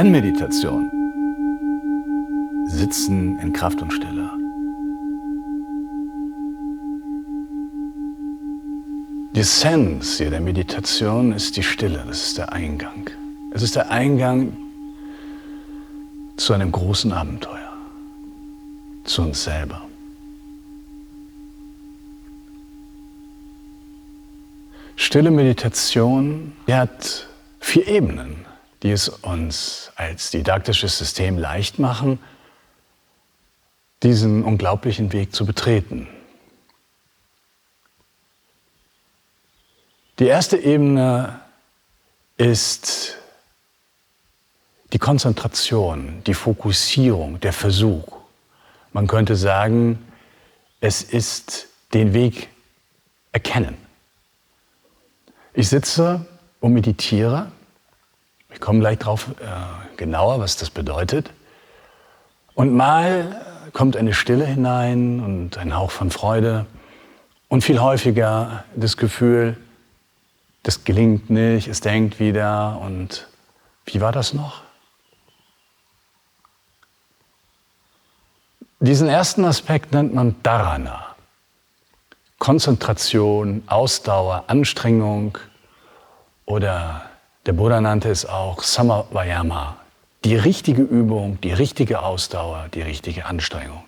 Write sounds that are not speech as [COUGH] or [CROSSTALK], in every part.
Zen-Meditation. Sitzen in Kraft und Stille. Die Essenz der Meditation ist die Stille, das ist der Eingang. Es ist der Eingang zu einem großen Abenteuer, zu uns selber. Stille Meditation hat vier Ebenen die es uns als didaktisches System leicht machen, diesen unglaublichen Weg zu betreten. Die erste Ebene ist die Konzentration, die Fokussierung, der Versuch. Man könnte sagen, es ist den Weg erkennen. Ich sitze und meditiere ich komme gleich drauf äh, genauer, was das bedeutet. Und mal kommt eine Stille hinein und ein Hauch von Freude und viel häufiger das Gefühl, das gelingt nicht, es denkt wieder und wie war das noch? Diesen ersten Aspekt nennt man Dharana. Konzentration, Ausdauer, Anstrengung oder der Buddha nannte es auch Samavayama, die richtige Übung, die richtige Ausdauer, die richtige Anstrengung.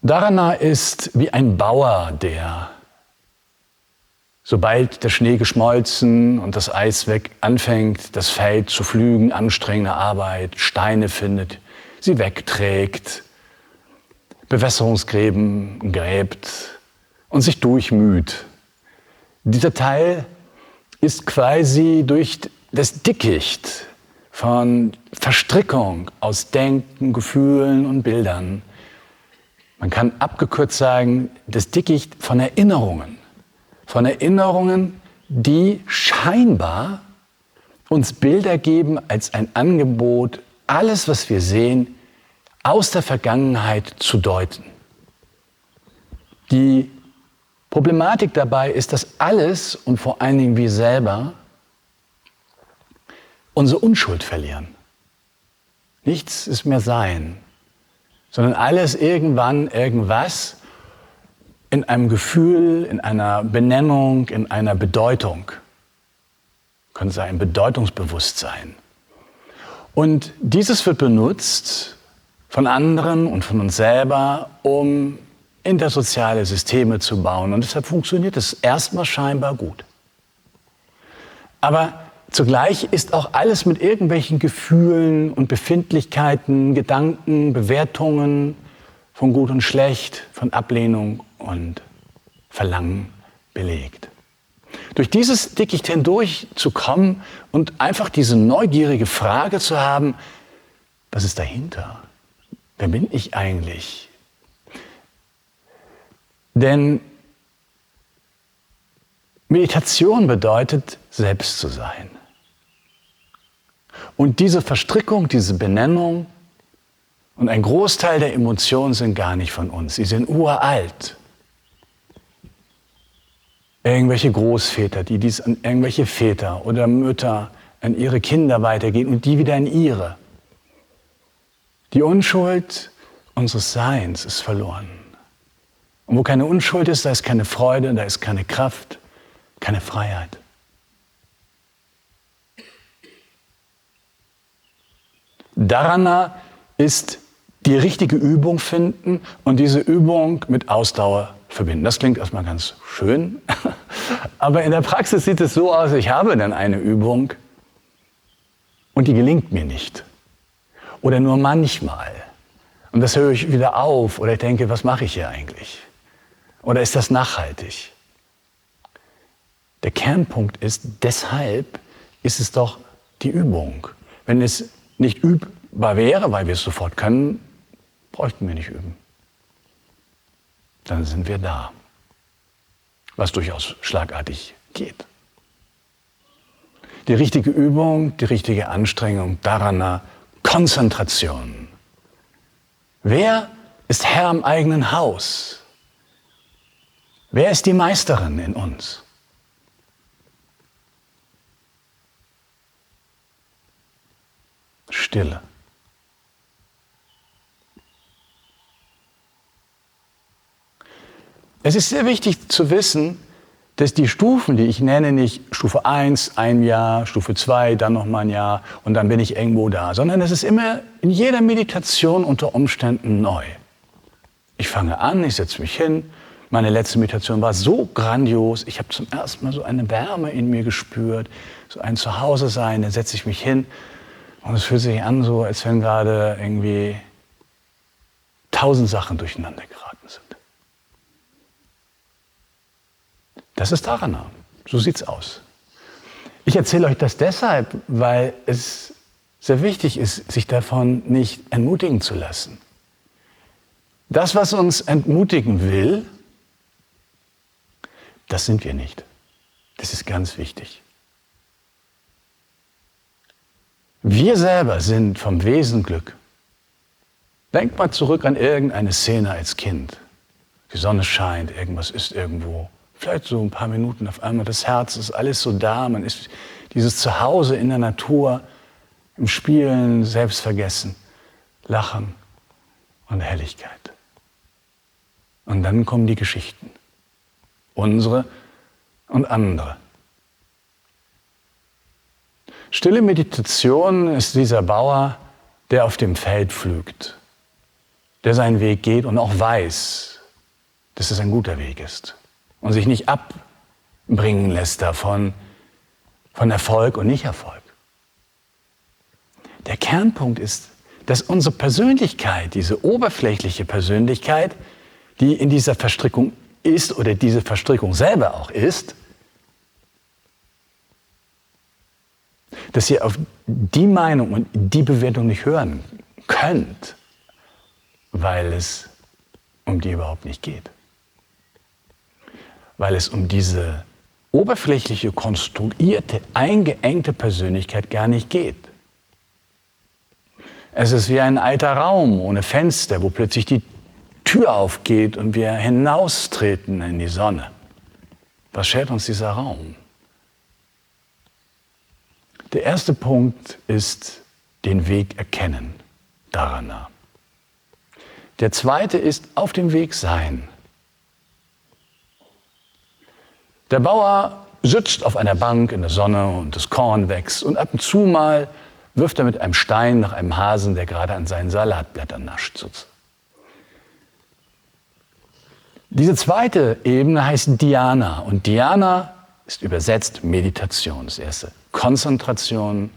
Dharana ist wie ein Bauer, der, sobald der Schnee geschmolzen und das Eis weg anfängt, das Feld zu pflügen, anstrengende Arbeit, Steine findet, sie wegträgt, Bewässerungsgräben gräbt und sich durchmüht dieser Teil ist quasi durch das Dickicht von Verstrickung aus Denken, Gefühlen und Bildern. Man kann abgekürzt sagen, das Dickicht von Erinnerungen. Von Erinnerungen, die scheinbar uns Bilder geben als ein Angebot, alles, was wir sehen, aus der Vergangenheit zu deuten. Die Problematik dabei ist, dass alles und vor allen Dingen wir selber unsere Unschuld verlieren. Nichts ist mehr sein, sondern alles irgendwann irgendwas in einem Gefühl, in einer Benennung, in einer Bedeutung. Könnte sein Bedeutungsbewusstsein. Und dieses wird benutzt von anderen und von uns selber, um intersoziale Systeme zu bauen. Und deshalb funktioniert es erstmal scheinbar gut. Aber zugleich ist auch alles mit irgendwelchen Gefühlen und Befindlichkeiten, Gedanken, Bewertungen von gut und schlecht, von Ablehnung und Verlangen belegt. Durch dieses Dickicht hindurch zu kommen und einfach diese neugierige Frage zu haben, was ist dahinter? Wer bin ich eigentlich? Denn Meditation bedeutet, selbst zu sein. Und diese Verstrickung, diese Benennung und ein Großteil der Emotionen sind gar nicht von uns. Sie sind uralt. Irgendwelche Großväter, die dies an irgendwelche Väter oder Mütter an ihre Kinder weitergehen und die wieder an ihre. Die Unschuld unseres Seins ist verloren. Und wo keine Unschuld ist, da ist keine Freude, da ist keine Kraft, keine Freiheit. Dharana ist die richtige Übung finden und diese Übung mit Ausdauer verbinden. Das klingt erstmal ganz schön, [LAUGHS] aber in der Praxis sieht es so aus, ich habe dann eine Übung und die gelingt mir nicht. Oder nur manchmal. Und das höre ich wieder auf oder ich denke, was mache ich hier eigentlich? Oder ist das nachhaltig? Der Kernpunkt ist, deshalb ist es doch die Übung. Wenn es nicht übbar wäre, weil wir es sofort können, bräuchten wir nicht üben. Dann sind wir da, was durchaus schlagartig geht. Die richtige Übung, die richtige Anstrengung, Dharana, Konzentration. Wer ist Herr im eigenen Haus? Wer ist die Meisterin in uns? Stille. Es ist sehr wichtig zu wissen, dass die Stufen, die ich nenne, nicht Stufe 1, ein Jahr, Stufe 2, dann noch mal ein Jahr und dann bin ich irgendwo da, sondern es ist immer in jeder Meditation unter Umständen neu. Ich fange an, ich setze mich hin. Meine letzte Meditation war so grandios. Ich habe zum ersten Mal so eine Wärme in mir gespürt, so ein Zuhause sein. Dann setze ich mich hin und es fühlt sich an, so als wenn gerade irgendwie tausend Sachen durcheinander geraten sind. Das ist Dharana. So sieht's aus. Ich erzähle euch das deshalb, weil es sehr wichtig ist, sich davon nicht entmutigen zu lassen. Das, was uns entmutigen will, das sind wir nicht. Das ist ganz wichtig. Wir selber sind vom Wesen Glück. Denkt mal zurück an irgendeine Szene als Kind. Die Sonne scheint, irgendwas ist irgendwo vielleicht so ein paar Minuten auf einmal, das Herz ist alles so da, man ist dieses Zuhause in der Natur, im Spielen, Selbstvergessen, Lachen und Helligkeit. Und dann kommen die Geschichten, unsere und andere. Stille Meditation ist dieser Bauer, der auf dem Feld pflügt, der seinen Weg geht und auch weiß, dass es ein guter Weg ist und sich nicht abbringen lässt davon, von Erfolg und Nicht-Erfolg. Der Kernpunkt ist, dass unsere Persönlichkeit, diese oberflächliche Persönlichkeit, die in dieser Verstrickung ist oder diese Verstrickung selber auch ist, dass ihr auf die Meinung und die Bewertung nicht hören könnt, weil es um die überhaupt nicht geht weil es um diese oberflächliche, konstruierte, eingeengte Persönlichkeit gar nicht geht. Es ist wie ein alter Raum ohne Fenster, wo plötzlich die Tür aufgeht und wir hinaustreten in die Sonne. Was schert uns dieser Raum? Der erste Punkt ist den Weg erkennen, Dharana. Der zweite ist auf dem Weg sein. Der Bauer sitzt auf einer Bank in der Sonne und das Korn wächst und ab und zu mal wirft er mit einem Stein nach einem Hasen, der gerade an seinen Salatblättern nascht. Diese zweite Ebene heißt Dhyana und Dhyana ist übersetzt Meditation. Das erste Konzentration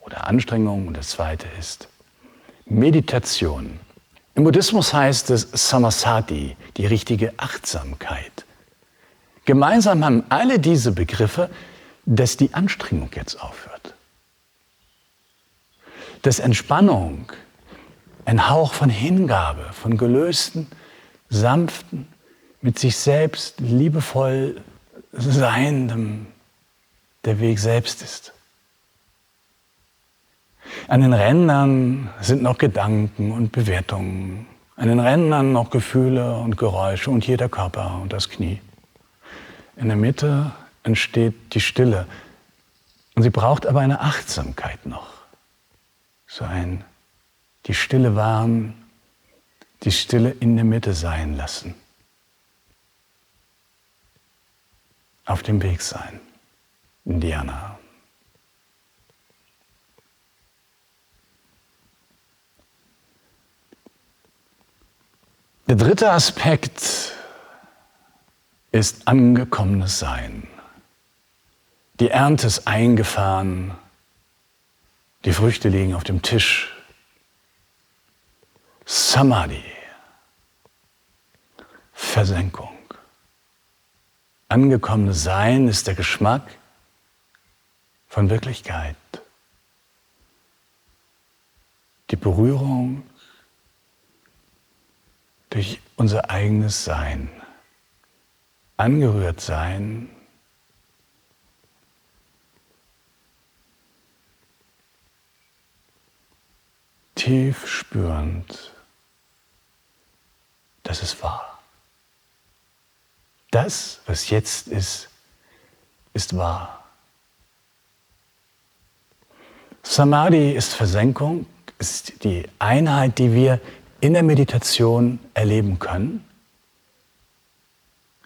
oder Anstrengung und das zweite ist Meditation. Im Buddhismus heißt es Samasati, die richtige Achtsamkeit. Gemeinsam haben alle diese Begriffe, dass die Anstrengung jetzt aufhört. Dass Entspannung, ein Hauch von Hingabe, von gelösten, sanften, mit sich selbst liebevoll Seiendem der Weg selbst ist. An den Rändern sind noch Gedanken und Bewertungen. An den Rändern noch Gefühle und Geräusche und jeder Körper und das Knie. In der Mitte entsteht die Stille. Und sie braucht aber eine Achtsamkeit noch. So ein, die Stille wahren, die Stille in der Mitte sein lassen. Auf dem Weg sein. Indiana. Der dritte Aspekt ist angekommenes Sein. Die Ernte ist eingefahren, die Früchte liegen auf dem Tisch. Samadhi, Versenkung. Angekommenes Sein ist der Geschmack von Wirklichkeit. Die Berührung durch unser eigenes Sein angerührt sein. tief spürend, das ist wahr. Das, was jetzt ist, ist wahr. Samadhi ist Versenkung, ist die Einheit, die wir in der Meditation erleben können.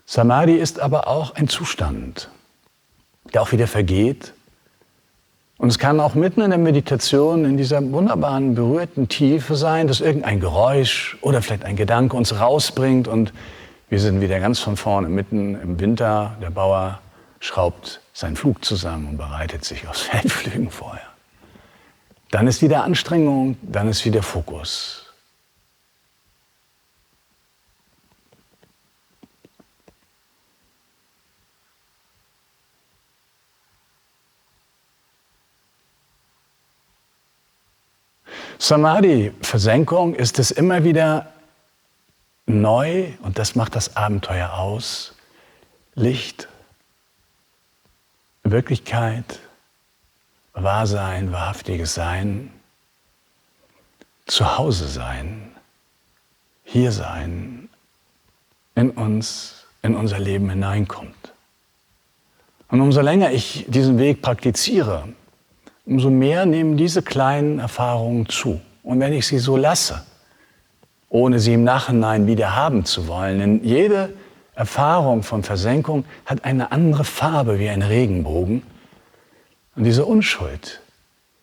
Samadhi ist aber auch ein Zustand, der auch wieder vergeht. Und es kann auch mitten in der Meditation, in dieser wunderbaren, berührten Tiefe sein, dass irgendein Geräusch oder vielleicht ein Gedanke uns rausbringt und wir sind wieder ganz von vorne, mitten im Winter. Der Bauer schraubt seinen Flug zusammen und bereitet sich aufs [LAUGHS] Feldflügen vorher. Dann ist wieder Anstrengung, dann ist wieder Fokus. Samadhi, Versenkung, ist es immer wieder neu, und das macht das Abenteuer aus, Licht, Wirklichkeit, Wahrsein, wahrhaftiges Sein, zu Hause sein, hier sein, in uns, in unser Leben hineinkommt. Und umso länger ich diesen Weg praktiziere, umso mehr nehmen diese kleinen Erfahrungen zu. Und wenn ich sie so lasse, ohne sie im Nachhinein wieder haben zu wollen, denn jede Erfahrung von Versenkung hat eine andere Farbe wie ein Regenbogen. Und diese Unschuld,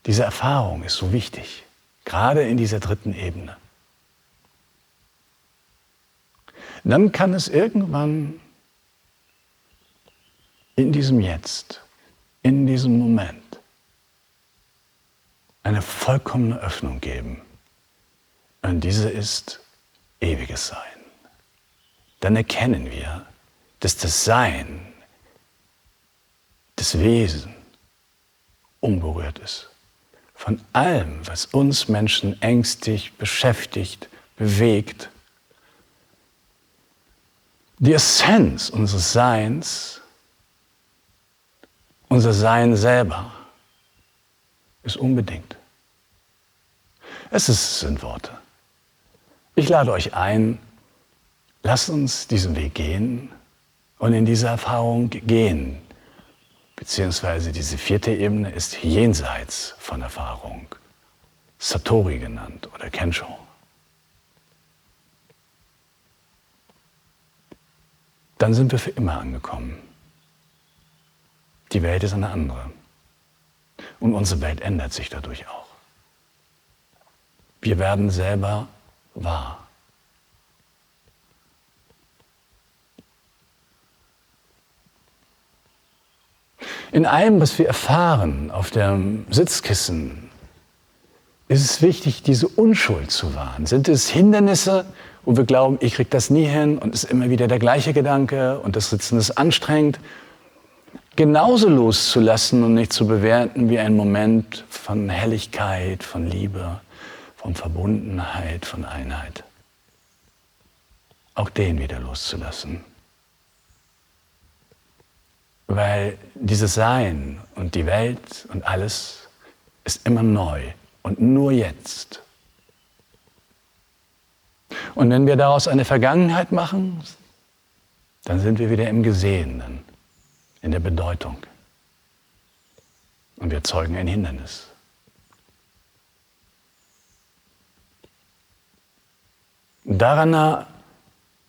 diese Erfahrung ist so wichtig, gerade in dieser dritten Ebene. Dann kann es irgendwann in diesem Jetzt, in diesem Moment, eine vollkommene Öffnung geben. Und diese ist ewiges Sein. Dann erkennen wir, dass das Sein, das Wesen unberührt ist. Von allem, was uns Menschen ängstigt, beschäftigt, bewegt. Die Essenz unseres Seins, unser Sein selber, ist unbedingt. Es ist, sind Worte. Ich lade euch ein, lasst uns diesen Weg gehen und in diese Erfahrung gehen. Beziehungsweise diese vierte Ebene ist jenseits von Erfahrung, Satori genannt oder Kensho. Dann sind wir für immer angekommen. Die Welt ist eine andere. Und unsere Welt ändert sich dadurch auch. Wir werden selber wahr. In allem, was wir erfahren auf dem Sitzkissen, ist es wichtig, diese Unschuld zu wahren. Sind es Hindernisse, wo wir glauben, ich kriege das nie hin und es ist immer wieder der gleiche Gedanke und das Sitzen ist anstrengend genauso loszulassen und nicht zu bewerten wie ein Moment von Helligkeit, von Liebe, von Verbundenheit, von Einheit. Auch den wieder loszulassen. Weil dieses Sein und die Welt und alles ist immer neu und nur jetzt. Und wenn wir daraus eine Vergangenheit machen, dann sind wir wieder im Gesehenen in der Bedeutung. Und wir erzeugen ein Hindernis. Daran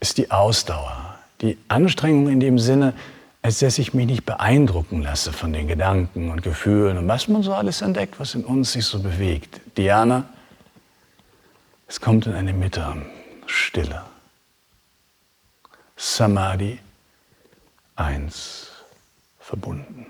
ist die Ausdauer, die Anstrengung in dem Sinne, als dass ich mich nicht beeindrucken lasse von den Gedanken und Gefühlen und was man so alles entdeckt, was in uns sich so bewegt. Diana, es kommt in eine Mitte, Stille. Samadhi, eins verbunden.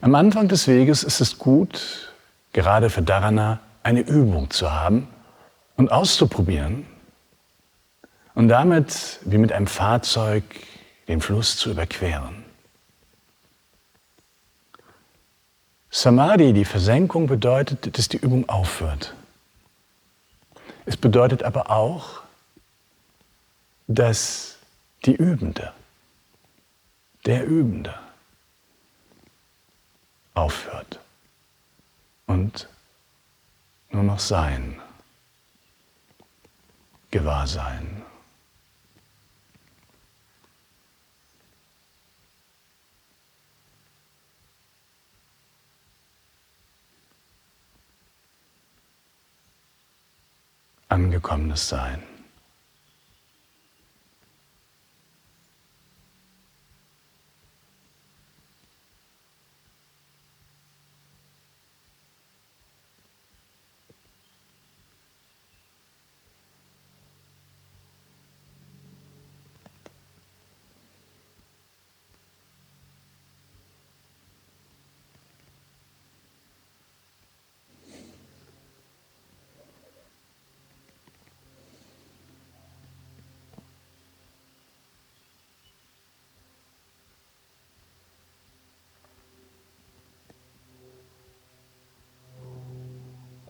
Am Anfang des Weges ist es gut, gerade für Dharana eine Übung zu haben und auszuprobieren und damit wie mit einem Fahrzeug den Fluss zu überqueren. Samadhi, die Versenkung, bedeutet, dass die Übung aufhört. Es bedeutet aber auch, dass die Übende, der Übende aufhört und nur noch sein, Gewahrsein. Angekommenes Sein.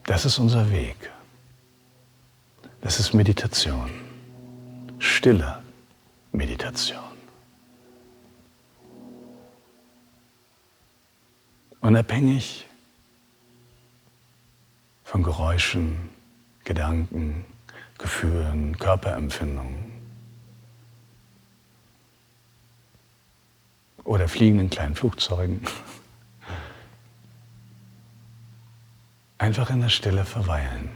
Das ist unser Weg. Das ist Meditation. Stille Meditation. Unabhängig von Geräuschen, Gedanken, Gefühlen, Körperempfindungen oder fliegenden kleinen Flugzeugen. [LAUGHS] Einfach in der Stille verweilen.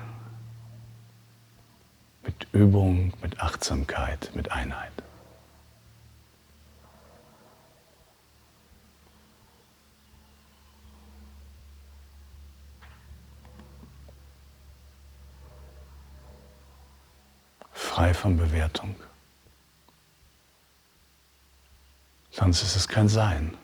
Mit Übung, mit Achtsamkeit, mit Einheit. Frei von Bewertung. Sonst ist es kein Sein.